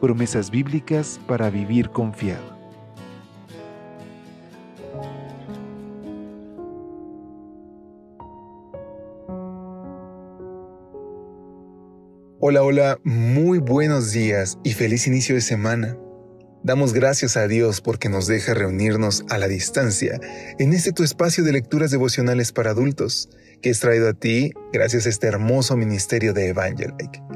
promesas bíblicas para vivir confiado. Hola, hola, muy buenos días y feliz inicio de semana. Damos gracias a Dios porque nos deja reunirnos a la distancia en este tu espacio de lecturas devocionales para adultos que es traído a ti gracias a este hermoso ministerio de Evangelike.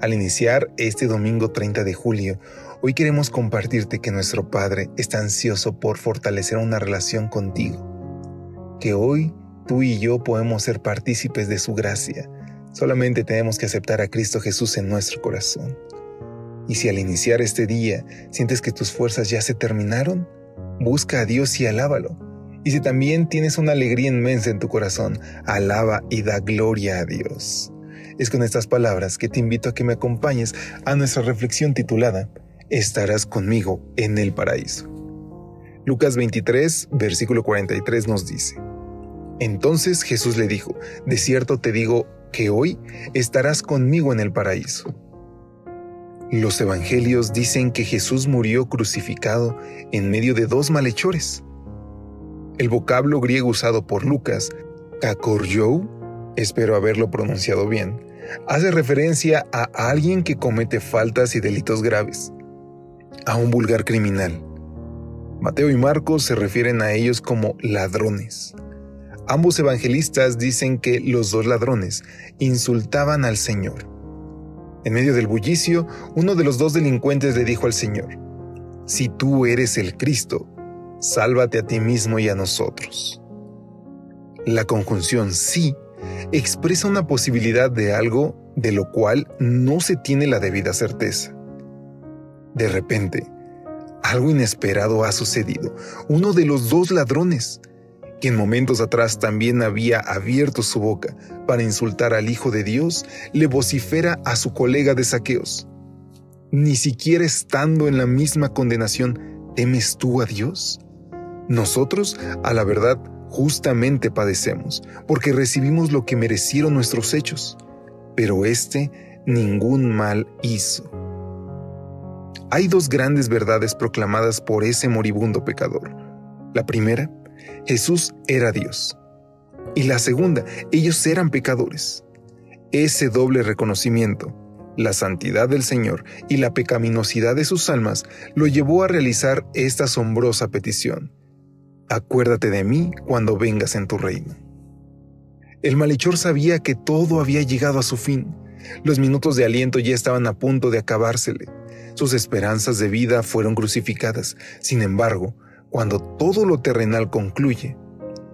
Al iniciar este domingo 30 de julio, hoy queremos compartirte que nuestro Padre está ansioso por fortalecer una relación contigo, que hoy tú y yo podemos ser partícipes de su gracia. Solamente tenemos que aceptar a Cristo Jesús en nuestro corazón. Y si al iniciar este día sientes que tus fuerzas ya se terminaron, busca a Dios y alábalo. Y si también tienes una alegría inmensa en tu corazón, alaba y da gloria a Dios. Es con estas palabras que te invito a que me acompañes a nuestra reflexión titulada Estarás conmigo en el paraíso. Lucas 23, versículo 43 nos dice, Entonces Jesús le dijo, De cierto te digo que hoy estarás conmigo en el paraíso. Los evangelios dicen que Jesús murió crucificado en medio de dos malhechores. El vocablo griego usado por Lucas, kakoryou, espero haberlo pronunciado bien, hace referencia a alguien que comete faltas y delitos graves, a un vulgar criminal. Mateo y Marcos se refieren a ellos como ladrones. Ambos evangelistas dicen que los dos ladrones insultaban al Señor. En medio del bullicio, uno de los dos delincuentes le dijo al Señor, Si tú eres el Cristo, sálvate a ti mismo y a nosotros. La conjunción sí expresa una posibilidad de algo de lo cual no se tiene la debida certeza. De repente, algo inesperado ha sucedido. Uno de los dos ladrones, que en momentos atrás también había abierto su boca para insultar al Hijo de Dios, le vocifera a su colega de saqueos. Ni siquiera estando en la misma condenación, ¿temes tú a Dios? Nosotros, a la verdad, justamente padecemos, porque recibimos lo que merecieron nuestros hechos, pero éste ningún mal hizo. Hay dos grandes verdades proclamadas por ese moribundo pecador. La primera, Jesús era Dios. Y la segunda, ellos eran pecadores. Ese doble reconocimiento, la santidad del Señor y la pecaminosidad de sus almas, lo llevó a realizar esta asombrosa petición acuérdate de mí cuando vengas en tu reino. El malhechor sabía que todo había llegado a su fin. Los minutos de aliento ya estaban a punto de acabársele. Sus esperanzas de vida fueron crucificadas. Sin embargo, cuando todo lo terrenal concluye,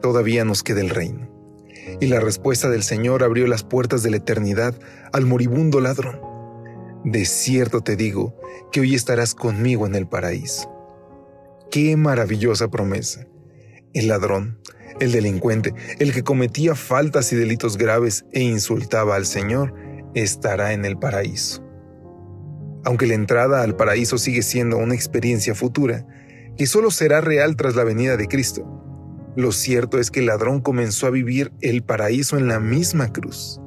todavía nos queda el reino. Y la respuesta del Señor abrió las puertas de la eternidad al moribundo ladrón. De cierto te digo que hoy estarás conmigo en el paraíso. Qué maravillosa promesa el ladrón, el delincuente, el que cometía faltas y delitos graves e insultaba al Señor, estará en el paraíso. Aunque la entrada al paraíso sigue siendo una experiencia futura, que solo será real tras la venida de Cristo, lo cierto es que el ladrón comenzó a vivir el paraíso en la misma cruz.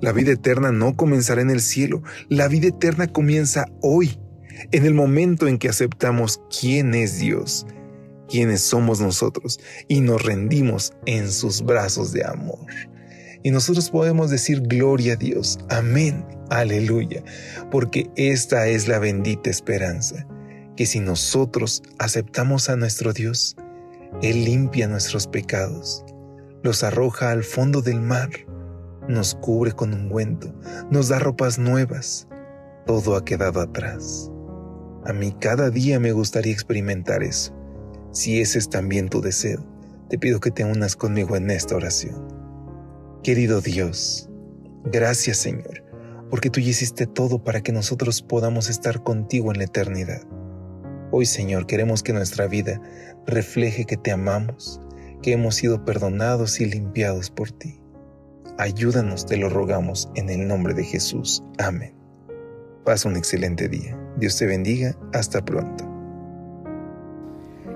La vida eterna no comenzará en el cielo, la vida eterna comienza hoy, en el momento en que aceptamos quién es Dios quienes somos nosotros y nos rendimos en sus brazos de amor. Y nosotros podemos decir gloria a Dios, amén, aleluya, porque esta es la bendita esperanza, que si nosotros aceptamos a nuestro Dios, Él limpia nuestros pecados, los arroja al fondo del mar, nos cubre con ungüento, nos da ropas nuevas, todo ha quedado atrás. A mí cada día me gustaría experimentar eso si ese es también tu deseo, te pido que te unas conmigo en esta oración. Querido Dios, gracias Señor, porque tú hiciste todo para que nosotros podamos estar contigo en la eternidad. Hoy, Señor, queremos que nuestra vida refleje que te amamos, que hemos sido perdonados y limpiados por ti. Ayúdanos, te lo rogamos, en el nombre de Jesús. Amén. Pasa un excelente día. Dios te bendiga. Hasta pronto.